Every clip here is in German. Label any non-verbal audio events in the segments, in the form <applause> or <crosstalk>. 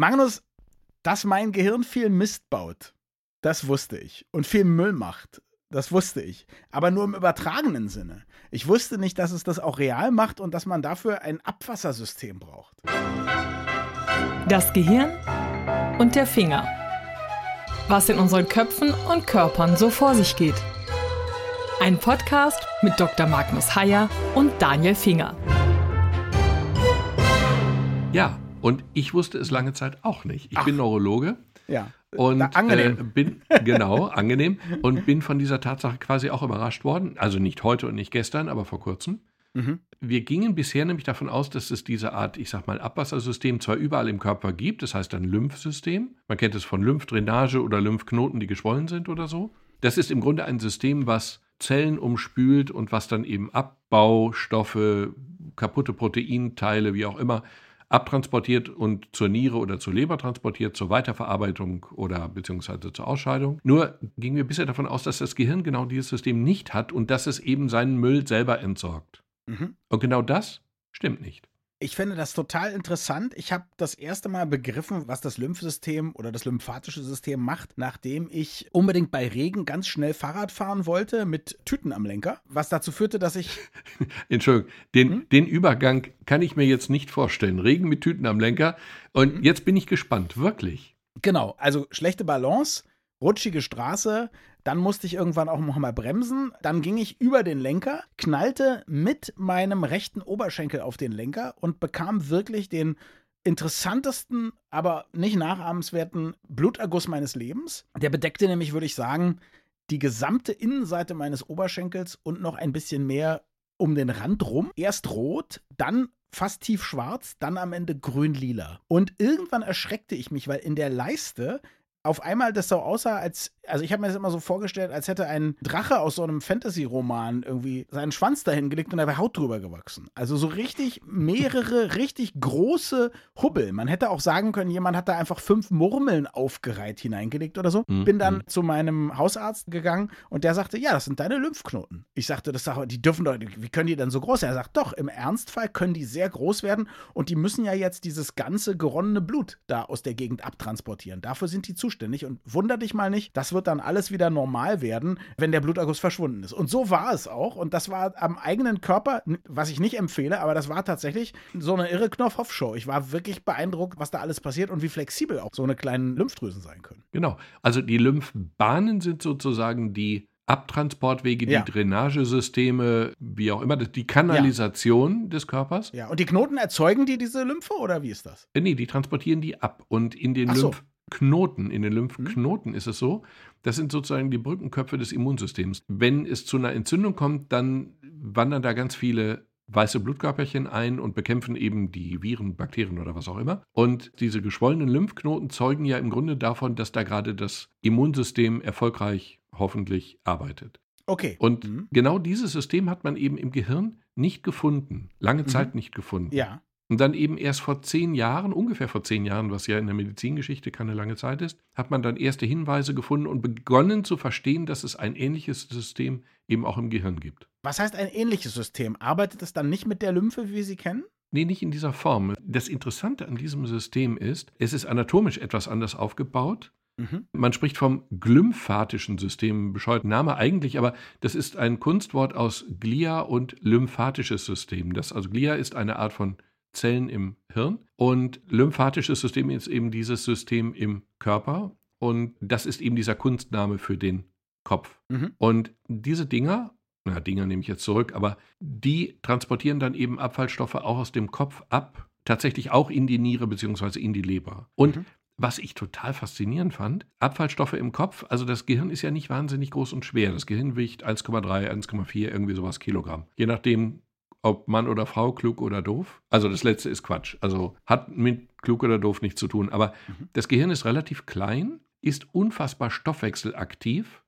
Magnus, dass mein Gehirn viel Mist baut, das wusste ich. Und viel Müll macht, das wusste ich. Aber nur im übertragenen Sinne. Ich wusste nicht, dass es das auch real macht und dass man dafür ein Abwassersystem braucht. Das Gehirn und der Finger. Was in unseren Köpfen und Körpern so vor sich geht. Ein Podcast mit Dr. Magnus Heyer und Daniel Finger. Ja, und ich wusste es lange Zeit auch nicht. Ich Ach. bin Neurologe. Ja. Und angenehm. Äh, bin genau angenehm und bin von dieser Tatsache quasi auch überrascht worden. Also nicht heute und nicht gestern, aber vor kurzem. Mhm. Wir gingen bisher nämlich davon aus, dass es diese Art, ich sag mal, Abwassersystem zwar überall im Körper gibt, das heißt ein Lymphsystem. Man kennt es von Lymphdrainage oder Lymphknoten, die geschwollen sind oder so. Das ist im Grunde ein System, was Zellen umspült und was dann eben Abbaustoffe, kaputte Proteinteile, wie auch immer, abtransportiert und zur Niere oder zur Leber transportiert, zur Weiterverarbeitung oder beziehungsweise zur Ausscheidung. Nur gingen wir bisher davon aus, dass das Gehirn genau dieses System nicht hat und dass es eben seinen Müll selber entsorgt. Mhm. Und genau das stimmt nicht. Ich finde das total interessant. Ich habe das erste Mal begriffen, was das Lymphsystem oder das lymphatische System macht, nachdem ich unbedingt bei Regen ganz schnell Fahrrad fahren wollte mit Tüten am Lenker, was dazu führte, dass ich. <laughs> Entschuldigung, den, hm? den Übergang kann ich mir jetzt nicht vorstellen. Regen mit Tüten am Lenker. Und hm? jetzt bin ich gespannt, wirklich. Genau, also schlechte Balance, rutschige Straße, dann musste ich irgendwann auch noch mal bremsen. Dann ging ich über den Lenker, knallte mit meinem rechten Oberschenkel auf den Lenker und bekam wirklich den interessantesten, aber nicht nachahmenswerten Bluterguss meines Lebens. Der bedeckte nämlich, würde ich sagen, die gesamte Innenseite meines Oberschenkels und noch ein bisschen mehr um den Rand rum. Erst rot, dann fast tiefschwarz, dann am Ende grün-lila. Und irgendwann erschreckte ich mich, weil in der Leiste auf einmal das so aussah, als, also ich habe mir das immer so vorgestellt, als hätte ein Drache aus so einem Fantasy-Roman irgendwie seinen Schwanz dahin gelegt und da wäre Haut drüber gewachsen. Also so richtig mehrere, <laughs> richtig große Hubbel. Man hätte auch sagen können, jemand hat da einfach fünf Murmeln aufgereiht hineingelegt oder so. Mhm. Bin dann mhm. zu meinem Hausarzt gegangen und der sagte, ja, das sind deine Lymphknoten. Ich sagte, das die dürfen doch, wie können die denn so groß sein? Er sagt, doch, im Ernstfall können die sehr groß werden und die müssen ja jetzt dieses ganze geronnene Blut da aus der Gegend abtransportieren. Dafür sind die zu zuständig und wunder dich mal nicht, das wird dann alles wieder normal werden, wenn der Bluterguss verschwunden ist. Und so war es auch und das war am eigenen Körper, was ich nicht empfehle, aber das war tatsächlich so eine irre Knopfhoff-Show. Ich war wirklich beeindruckt, was da alles passiert und wie flexibel auch so eine kleinen Lymphdrüsen sein können. Genau, also die Lymphbahnen sind sozusagen die Abtransportwege, die ja. Drainagesysteme, wie auch immer, die Kanalisation ja. des Körpers. Ja, und die Knoten erzeugen die diese Lymphe oder wie ist das? Äh, nee, die transportieren die ab. Und in den. Lymph Knoten, in den Lymphknoten mhm. ist es so, das sind sozusagen die Brückenköpfe des Immunsystems. Wenn es zu einer Entzündung kommt, dann wandern da ganz viele weiße Blutkörperchen ein und bekämpfen eben die Viren, Bakterien oder was auch immer. Und diese geschwollenen Lymphknoten zeugen ja im Grunde davon, dass da gerade das Immunsystem erfolgreich hoffentlich arbeitet. Okay. Und mhm. genau dieses System hat man eben im Gehirn nicht gefunden, lange mhm. Zeit nicht gefunden. Ja. Und dann eben erst vor zehn Jahren, ungefähr vor zehn Jahren, was ja in der Medizingeschichte keine lange Zeit ist, hat man dann erste Hinweise gefunden und begonnen zu verstehen, dass es ein ähnliches System eben auch im Gehirn gibt. Was heißt ein ähnliches System? Arbeitet es dann nicht mit der Lymphe, wie wir sie kennen? Nee, nicht in dieser Form. Das Interessante an diesem System ist, es ist anatomisch etwas anders aufgebaut. Mhm. Man spricht vom glymphatischen System, bescheuert Name eigentlich, aber das ist ein Kunstwort aus Glia und lymphatisches System. Das, also Glia ist eine Art von Zellen im Hirn. Und lymphatisches System ist eben dieses System im Körper. Und das ist eben dieser Kunstname für den Kopf. Mhm. Und diese Dinger, na, Dinger nehme ich jetzt zurück, aber die transportieren dann eben Abfallstoffe auch aus dem Kopf ab, tatsächlich auch in die Niere bzw. in die Leber. Und mhm. was ich total faszinierend fand, Abfallstoffe im Kopf, also das Gehirn ist ja nicht wahnsinnig groß und schwer. Das Gehirn wiegt 1,3, 1,4, irgendwie sowas Kilogramm. Je nachdem, ob Mann oder Frau, klug oder doof. Also das letzte ist Quatsch. Also hat mit klug oder doof nichts zu tun. Aber mhm. das Gehirn ist relativ klein, ist unfassbar stoffwechselaktiv,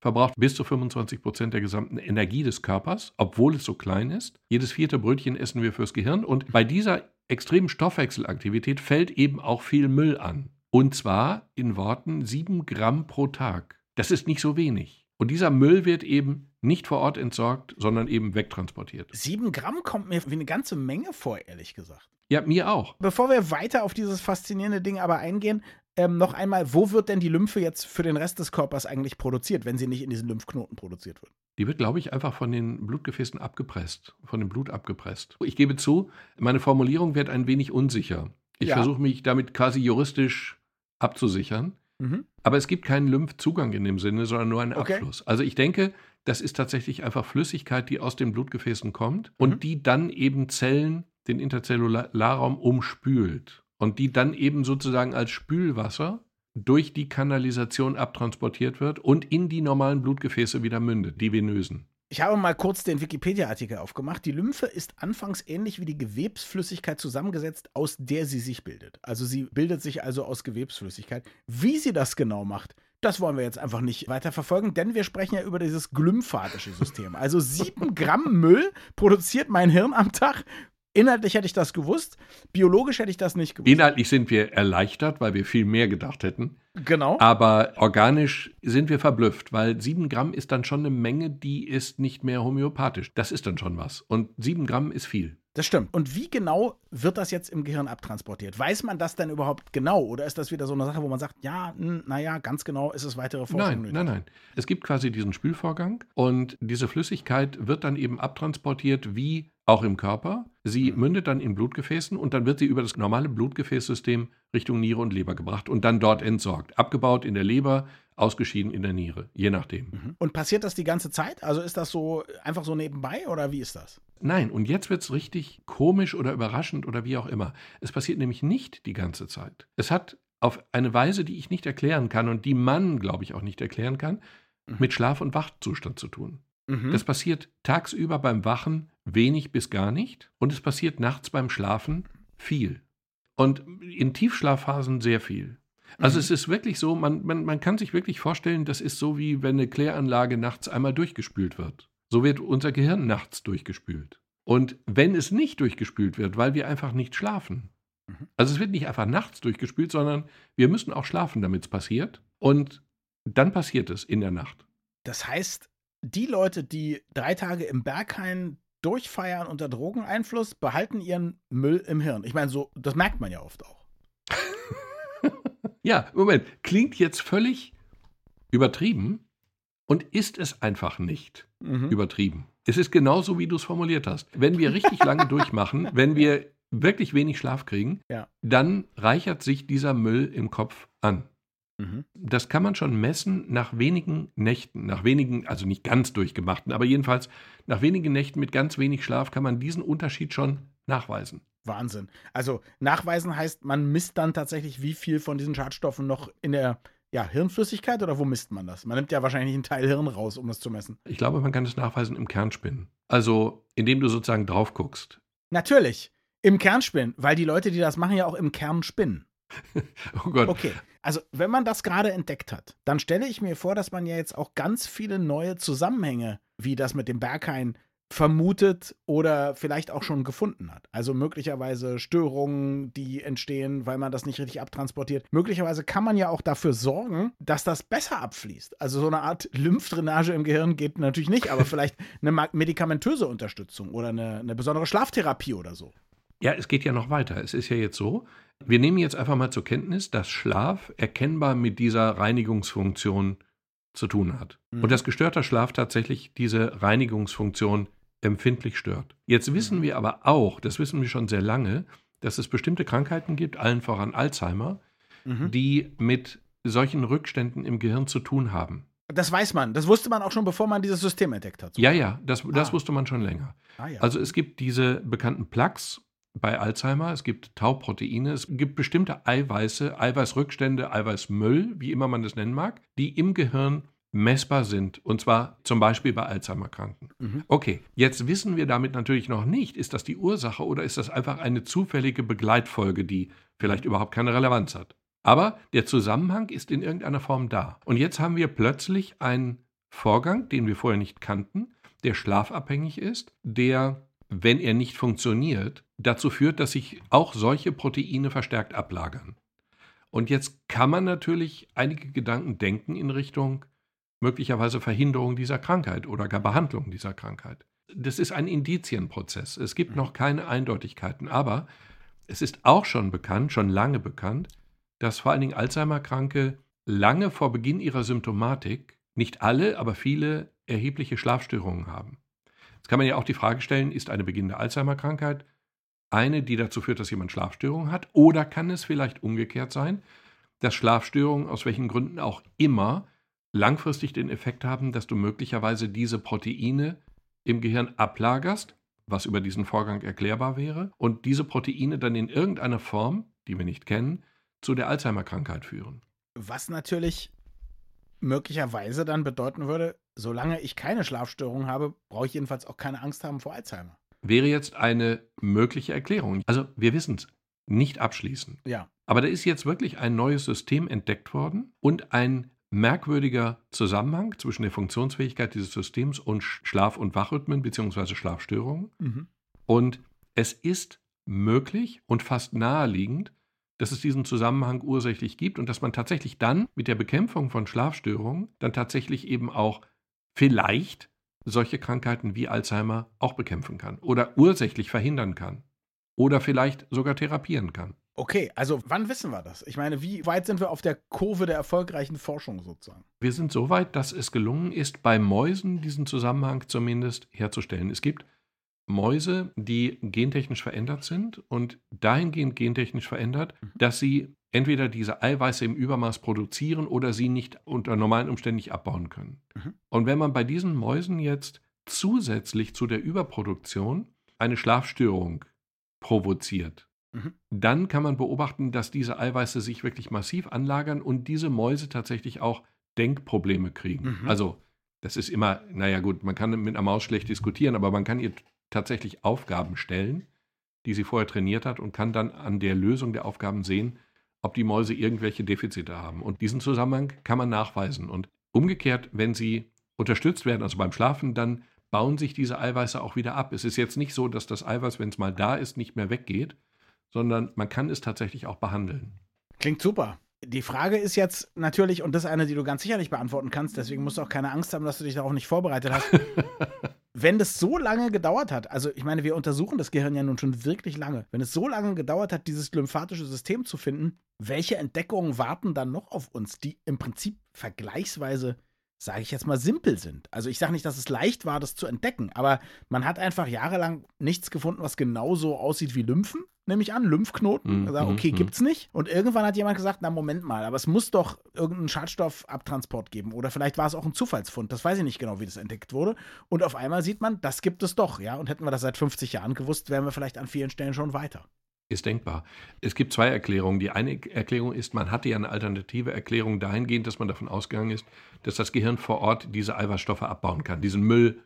verbraucht bis zu 25 Prozent der gesamten Energie des Körpers, obwohl es so klein ist. Jedes vierte Brötchen essen wir fürs Gehirn. Und bei dieser extremen Stoffwechselaktivität fällt eben auch viel Müll an. Und zwar in Worten 7 Gramm pro Tag. Das ist nicht so wenig. Und dieser Müll wird eben nicht vor Ort entsorgt, sondern eben wegtransportiert. Sieben Gramm kommt mir wie eine ganze Menge vor, ehrlich gesagt. Ja, mir auch. Bevor wir weiter auf dieses faszinierende Ding aber eingehen, ähm, noch einmal, wo wird denn die Lymphe jetzt für den Rest des Körpers eigentlich produziert, wenn sie nicht in diesen Lymphknoten produziert wird? Die wird, glaube ich, einfach von den Blutgefäßen abgepresst, von dem Blut abgepresst. Ich gebe zu, meine Formulierung wird ein wenig unsicher. Ich ja. versuche mich damit quasi juristisch abzusichern. Mhm. Aber es gibt keinen Lymphzugang in dem Sinne, sondern nur einen okay. Abfluss. Also ich denke, das ist tatsächlich einfach Flüssigkeit, die aus den Blutgefäßen kommt und mhm. die dann eben Zellen, den Interzellularraum umspült und die dann eben sozusagen als Spülwasser durch die Kanalisation abtransportiert wird und in die normalen Blutgefäße wieder mündet, die venösen. Ich habe mal kurz den Wikipedia-Artikel aufgemacht. Die Lymphe ist anfangs ähnlich wie die Gewebsflüssigkeit zusammengesetzt, aus der sie sich bildet. Also sie bildet sich also aus Gewebsflüssigkeit. Wie sie das genau macht, das wollen wir jetzt einfach nicht weiter verfolgen, denn wir sprechen ja über dieses glymphatische System. Also sieben Gramm Müll produziert mein Hirn am Tag Inhaltlich hätte ich das gewusst, biologisch hätte ich das nicht gewusst. Inhaltlich sind wir erleichtert, weil wir viel mehr gedacht hätten. Genau. Aber organisch sind wir verblüfft, weil sieben Gramm ist dann schon eine Menge, die ist nicht mehr homöopathisch. Das ist dann schon was. Und sieben Gramm ist viel. Das stimmt. Und wie genau wird das jetzt im Gehirn abtransportiert? Weiß man das denn überhaupt genau? Oder ist das wieder so eine Sache, wo man sagt, ja, naja, ganz genau ist es weitere Forschung nein, nötig? Nein, nein, nein. Es gibt quasi diesen Spülvorgang und diese Flüssigkeit wird dann eben abtransportiert wie auch im Körper. Sie mhm. mündet dann in Blutgefäßen und dann wird sie über das normale Blutgefäßsystem Richtung Niere und Leber gebracht und dann dort entsorgt. Abgebaut in der Leber, ausgeschieden in der Niere, je nachdem. Mhm. Und passiert das die ganze Zeit? Also ist das so einfach so nebenbei oder wie ist das? Nein, und jetzt wird es richtig komisch oder überraschend oder wie auch immer. Es passiert nämlich nicht die ganze Zeit. Es hat auf eine Weise, die ich nicht erklären kann und die man, glaube ich, auch nicht erklären kann, mhm. mit Schlaf- und Wachzustand zu tun. Mhm. Das passiert tagsüber beim Wachen wenig bis gar nicht und es passiert nachts beim Schlafen viel. Und in Tiefschlafphasen sehr viel. Also mhm. es ist wirklich so, man, man, man kann sich wirklich vorstellen, das ist so wie wenn eine Kläranlage nachts einmal durchgespült wird. So wird unser Gehirn nachts durchgespült. Und wenn es nicht durchgespült wird, weil wir einfach nicht schlafen, mhm. also es wird nicht einfach nachts durchgespült, sondern wir müssen auch schlafen, damit es passiert. Und dann passiert es in der Nacht. Das heißt, die Leute, die drei Tage im Berghain durchfeiern unter Drogeneinfluss, behalten ihren Müll im Hirn. Ich meine, so, das merkt man ja oft auch. ja, Moment, klingt jetzt völlig übertrieben und ist es einfach nicht mhm. übertrieben. Es ist genauso, wie du es formuliert hast. Wenn wir richtig lange <laughs> durchmachen, wenn wir wirklich wenig Schlaf kriegen, ja. dann reichert sich dieser Müll im Kopf an. Mhm. Das kann man schon messen nach wenigen Nächten, nach wenigen, also nicht ganz durchgemachten, aber jedenfalls nach wenigen Nächten mit ganz wenig Schlaf kann man diesen Unterschied schon nachweisen. Wahnsinn. Also nachweisen heißt, man misst dann tatsächlich, wie viel von diesen Schadstoffen noch in der ja, Hirnflüssigkeit oder wo misst man das? Man nimmt ja wahrscheinlich einen Teil Hirn raus, um das zu messen. Ich glaube, man kann das nachweisen im Kernspinnen. Also, indem du sozusagen drauf guckst. Natürlich. Im Kernspinnen, weil die Leute, die das machen, ja auch im Kern spinnen. <laughs> oh Gott. Okay. Also, wenn man das gerade entdeckt hat, dann stelle ich mir vor, dass man ja jetzt auch ganz viele neue Zusammenhänge, wie das mit dem Berghain, vermutet oder vielleicht auch schon gefunden hat. Also möglicherweise Störungen, die entstehen, weil man das nicht richtig abtransportiert. Möglicherweise kann man ja auch dafür sorgen, dass das besser abfließt. Also so eine Art Lymphdrainage im Gehirn geht natürlich nicht, aber <laughs> vielleicht eine medikamentöse Unterstützung oder eine, eine besondere Schlaftherapie oder so. Ja, es geht ja noch weiter. Es ist ja jetzt so, wir nehmen jetzt einfach mal zur Kenntnis, dass Schlaf erkennbar mit dieser Reinigungsfunktion zu tun hat. Mhm. Und dass gestörter Schlaf tatsächlich diese Reinigungsfunktion empfindlich stört. Jetzt wissen mhm. wir aber auch, das wissen wir schon sehr lange, dass es bestimmte Krankheiten gibt, allen voran Alzheimer, mhm. die mit solchen Rückständen im Gehirn zu tun haben. Das weiß man. Das wusste man auch schon, bevor man dieses System entdeckt hat. Ja, ja, das, das ah. wusste man schon länger. Ah, ja. Also es gibt diese bekannten Plaques bei Alzheimer, es gibt Tauproteine, es gibt bestimmte Eiweiße, Eiweißrückstände, Eiweißmüll, wie immer man das nennen mag, die im Gehirn messbar sind. Und zwar zum Beispiel bei Alzheimer-Kranken. Mhm. Okay, jetzt wissen wir damit natürlich noch nicht, ist das die Ursache oder ist das einfach eine zufällige Begleitfolge, die vielleicht überhaupt keine Relevanz hat. Aber der Zusammenhang ist in irgendeiner Form da. Und jetzt haben wir plötzlich einen Vorgang, den wir vorher nicht kannten, der schlafabhängig ist, der wenn er nicht funktioniert, dazu führt, dass sich auch solche Proteine verstärkt ablagern. Und jetzt kann man natürlich einige Gedanken denken in Richtung, möglicherweise Verhinderung dieser Krankheit oder gar Behandlung dieser Krankheit. Das ist ein Indizienprozess. Es gibt noch keine Eindeutigkeiten, aber es ist auch schon bekannt, schon lange bekannt, dass vor allen Dingen Alzheimer-Kranke lange vor Beginn ihrer Symptomatik, nicht alle, aber viele erhebliche Schlafstörungen haben. Jetzt kann man ja auch die Frage stellen, ist eine beginnende Alzheimer-Krankheit eine, die dazu führt, dass jemand Schlafstörungen hat, oder kann es vielleicht umgekehrt sein, dass Schlafstörungen aus welchen Gründen auch immer langfristig den Effekt haben, dass du möglicherweise diese Proteine im Gehirn ablagerst, was über diesen Vorgang erklärbar wäre, und diese Proteine dann in irgendeiner Form, die wir nicht kennen, zu der Alzheimer-Krankheit führen. Was natürlich möglicherweise dann bedeuten würde, solange ich keine Schlafstörung habe, brauche ich jedenfalls auch keine Angst haben vor Alzheimer. Wäre jetzt eine mögliche Erklärung. Also wir wissen es nicht abschließend. Ja. Aber da ist jetzt wirklich ein neues System entdeckt worden und ein merkwürdiger Zusammenhang zwischen der Funktionsfähigkeit dieses Systems und Schlaf- und Wachrhythmen bzw. Schlafstörungen. Mhm. Und es ist möglich und fast naheliegend, dass es diesen Zusammenhang ursächlich gibt und dass man tatsächlich dann mit der Bekämpfung von Schlafstörungen dann tatsächlich eben auch vielleicht solche Krankheiten wie Alzheimer auch bekämpfen kann oder ursächlich verhindern kann oder vielleicht sogar therapieren kann. Okay, also wann wissen wir das? Ich meine, wie weit sind wir auf der Kurve der erfolgreichen Forschung sozusagen? Wir sind so weit, dass es gelungen ist, bei Mäusen diesen Zusammenhang zumindest herzustellen. Es gibt Mäuse, die gentechnisch verändert sind und dahingehend gentechnisch verändert, mhm. dass sie entweder diese Eiweiße im Übermaß produzieren oder sie nicht unter normalen Umständen nicht abbauen können. Mhm. Und wenn man bei diesen Mäusen jetzt zusätzlich zu der Überproduktion eine Schlafstörung provoziert, mhm. dann kann man beobachten, dass diese Eiweiße sich wirklich massiv anlagern und diese Mäuse tatsächlich auch Denkprobleme kriegen. Mhm. Also das ist immer, naja gut, man kann mit einer Maus schlecht diskutieren, aber man kann ihr tatsächlich Aufgaben stellen, die sie vorher trainiert hat und kann dann an der Lösung der Aufgaben sehen, ob die Mäuse irgendwelche Defizite haben. Und diesen Zusammenhang kann man nachweisen. Und umgekehrt, wenn sie unterstützt werden, also beim Schlafen, dann bauen sich diese Eiweiße auch wieder ab. Es ist jetzt nicht so, dass das Eiweiß, wenn es mal da ist, nicht mehr weggeht, sondern man kann es tatsächlich auch behandeln. Klingt super. Die Frage ist jetzt natürlich, und das ist eine, die du ganz sicher nicht beantworten kannst, deswegen musst du auch keine Angst haben, dass du dich darauf nicht vorbereitet hast. <laughs> wenn das so lange gedauert hat, also ich meine, wir untersuchen das Gehirn ja nun schon wirklich lange, wenn es so lange gedauert hat, dieses lymphatische System zu finden, welche Entdeckungen warten dann noch auf uns, die im Prinzip vergleichsweise sage ich jetzt mal, simpel sind. Also ich sage nicht, dass es leicht war, das zu entdecken, aber man hat einfach jahrelang nichts gefunden, was genauso aussieht wie Lymphen, nehme ich an, Lymphknoten. Mm, gesagt, okay, mm, gibt's nicht. Und irgendwann hat jemand gesagt, na Moment mal, aber es muss doch irgendeinen Schadstoffabtransport geben. Oder vielleicht war es auch ein Zufallsfund. Das weiß ich nicht genau, wie das entdeckt wurde. Und auf einmal sieht man, das gibt es doch, ja. Und hätten wir das seit 50 Jahren gewusst, wären wir vielleicht an vielen Stellen schon weiter. Ist denkbar. Es gibt zwei Erklärungen. Die eine Erklärung ist, man hatte ja eine alternative Erklärung dahingehend, dass man davon ausgegangen ist, dass das Gehirn vor Ort diese Eiweißstoffe abbauen kann, diesen Müll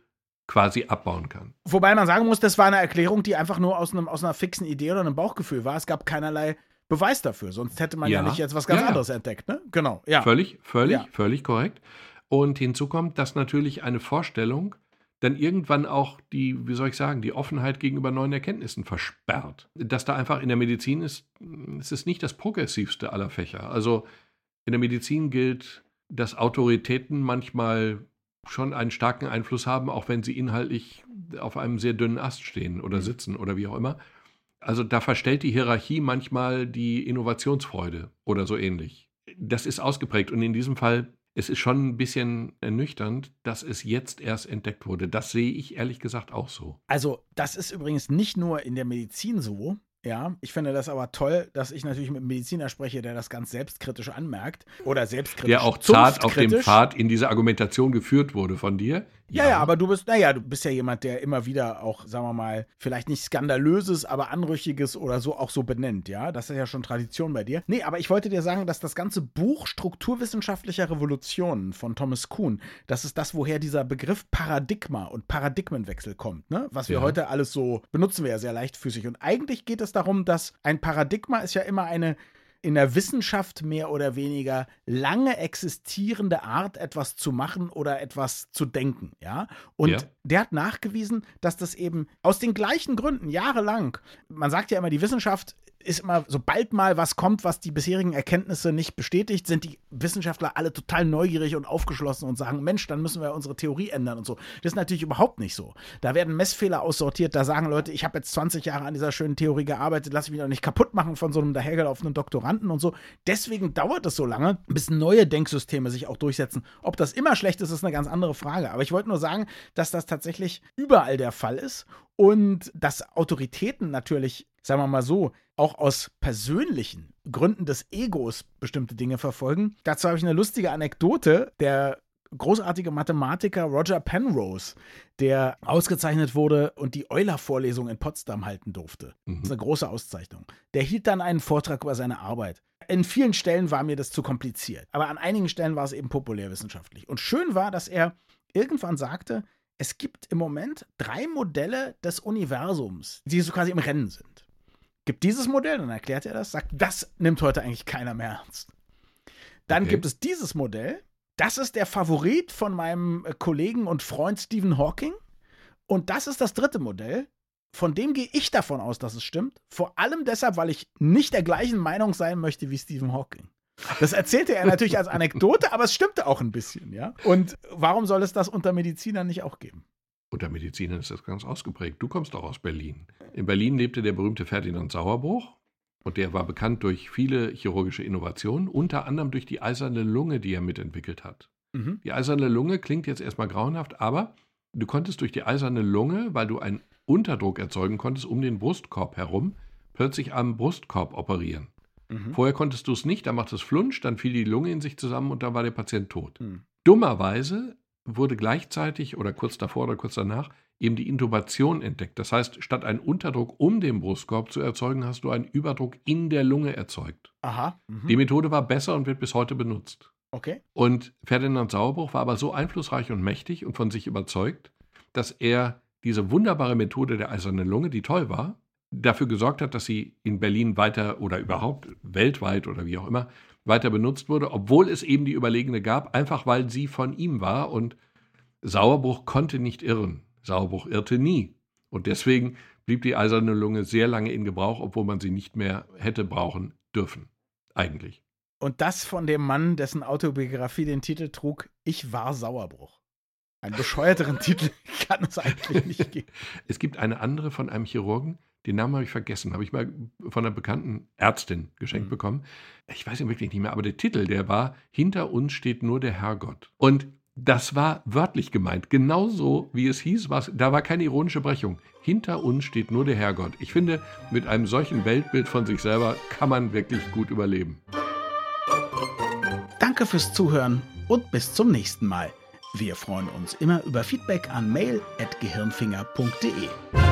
quasi abbauen kann. Wobei man sagen muss, das war eine Erklärung, die einfach nur aus, einem, aus einer fixen Idee oder einem Bauchgefühl war. Es gab keinerlei Beweis dafür, sonst hätte man ja, ja nicht jetzt was ganz ja, anderes entdeckt, ne? Genau, ja. Völlig, völlig, ja. völlig korrekt. Und hinzu kommt, dass natürlich eine Vorstellung dann irgendwann auch die, wie soll ich sagen, die Offenheit gegenüber neuen Erkenntnissen versperrt. Dass da einfach in der Medizin ist, es ist nicht das progressivste aller Fächer. Also in der Medizin gilt, dass Autoritäten manchmal schon einen starken Einfluss haben, auch wenn sie inhaltlich auf einem sehr dünnen Ast stehen oder mhm. sitzen oder wie auch immer. Also da verstellt die Hierarchie manchmal die Innovationsfreude oder so ähnlich. Das ist ausgeprägt und in diesem Fall es ist schon ein bisschen ernüchternd, dass es jetzt erst entdeckt wurde. Das sehe ich ehrlich gesagt auch so. Also, das ist übrigens nicht nur in der Medizin so. Ja, ich finde das aber toll, dass ich natürlich mit einem Mediziner spreche, der das ganz selbstkritisch anmerkt oder selbstkritisch. Der auch zart auf dem Pfad in diese Argumentation geführt wurde von dir. Ja, ja, aber du bist, naja, du bist ja jemand, der immer wieder auch, sagen wir mal, vielleicht nicht skandalöses, aber anrüchiges oder so auch so benennt, ja. Das ist ja schon Tradition bei dir. Nee, aber ich wollte dir sagen, dass das ganze Buch Strukturwissenschaftlicher Revolutionen von Thomas Kuhn, das ist das, woher dieser Begriff Paradigma und Paradigmenwechsel kommt, ne? Was wir ja. heute alles so benutzen wir ja sehr leichtfüßig. Und eigentlich geht es darum, dass ein Paradigma ist ja immer eine in der Wissenschaft mehr oder weniger lange existierende Art, etwas zu machen oder etwas zu denken, ja. Und ja. der hat nachgewiesen, dass das eben aus den gleichen Gründen jahrelang, man sagt ja immer, die Wissenschaft ist immer, sobald mal was kommt, was die bisherigen Erkenntnisse nicht bestätigt, sind die Wissenschaftler alle total neugierig und aufgeschlossen und sagen, Mensch, dann müssen wir unsere Theorie ändern und so. Das ist natürlich überhaupt nicht so. Da werden Messfehler aussortiert, da sagen Leute, ich habe jetzt 20 Jahre an dieser schönen Theorie gearbeitet, lass mich doch nicht kaputt machen von so einem dahergelaufenen Doktoranden und so. Deswegen dauert es so lange, bis neue Denksysteme sich auch durchsetzen. Ob das immer schlecht ist, ist eine ganz andere Frage. Aber ich wollte nur sagen, dass das tatsächlich überall der Fall ist und dass Autoritäten natürlich, sagen wir mal so, auch aus persönlichen Gründen des Egos bestimmte Dinge verfolgen. Dazu habe ich eine lustige Anekdote. Der großartige Mathematiker Roger Penrose, der ausgezeichnet wurde und die Euler-Vorlesung in Potsdam halten durfte. Mhm. Das ist eine große Auszeichnung. Der hielt dann einen Vortrag über seine Arbeit. In vielen Stellen war mir das zu kompliziert, aber an einigen Stellen war es eben populärwissenschaftlich. Und schön war, dass er irgendwann sagte, es gibt im Moment drei Modelle des Universums, die so quasi im Rennen sind. Gibt dieses Modell, dann erklärt er das, sagt, das nimmt heute eigentlich keiner mehr ernst. Dann okay. gibt es dieses Modell, das ist der Favorit von meinem äh, Kollegen und Freund Stephen Hawking. Und das ist das dritte Modell. Von dem gehe ich davon aus, dass es stimmt. Vor allem deshalb, weil ich nicht der gleichen Meinung sein möchte wie Stephen Hawking. Das erzählte er natürlich als Anekdote, aber es stimmte auch ein bisschen, ja. Und warum soll es das unter Medizinern nicht auch geben? Unter Medizinern ist das ganz ausgeprägt. Du kommst doch aus Berlin. In Berlin lebte der berühmte Ferdinand Sauerbruch und der war bekannt durch viele chirurgische Innovationen, unter anderem durch die eiserne Lunge, die er mitentwickelt hat. Mhm. Die eiserne Lunge klingt jetzt erstmal grauenhaft, aber du konntest durch die eiserne Lunge, weil du einen Unterdruck erzeugen konntest um den Brustkorb herum, plötzlich am Brustkorb operieren. Mhm. Vorher konntest du es nicht, da macht es Flunsch, dann fiel die Lunge in sich zusammen und dann war der Patient tot. Mhm. Dummerweise wurde gleichzeitig oder kurz davor oder kurz danach eben die Intubation entdeckt. Das heißt, statt einen Unterdruck um den Brustkorb zu erzeugen, hast du einen Überdruck in der Lunge erzeugt. Aha. Mhm. Die Methode war besser und wird bis heute benutzt. Okay. Und Ferdinand Sauerbruch war aber so einflussreich und mächtig und von sich überzeugt, dass er diese wunderbare Methode der eisernen Lunge, die toll war, dafür gesorgt hat, dass sie in Berlin weiter oder überhaupt weltweit oder wie auch immer weiter benutzt wurde, obwohl es eben die Überlegene gab, einfach weil sie von ihm war und Sauerbruch konnte nicht irren. Sauerbruch irrte nie. Und deswegen blieb die eiserne Lunge sehr lange in Gebrauch, obwohl man sie nicht mehr hätte brauchen dürfen. Eigentlich. Und das von dem Mann, dessen Autobiografie den Titel trug, Ich war Sauerbruch. Einen bescheuerteren <laughs> Titel kann es eigentlich nicht geben. Es gibt eine andere von einem Chirurgen, den Namen habe ich vergessen, habe ich mal von einer bekannten Ärztin geschenkt mhm. bekommen. Ich weiß ihn wirklich nicht mehr, aber der Titel, der war Hinter uns steht nur der Herrgott. Und das war wörtlich gemeint, genauso wie es hieß, was, da war keine ironische Brechung. Hinter uns steht nur der Herrgott. Ich finde, mit einem solchen Weltbild von sich selber kann man wirklich gut überleben. Danke fürs Zuhören und bis zum nächsten Mal. Wir freuen uns immer über Feedback an mail.gehirnfinger.de.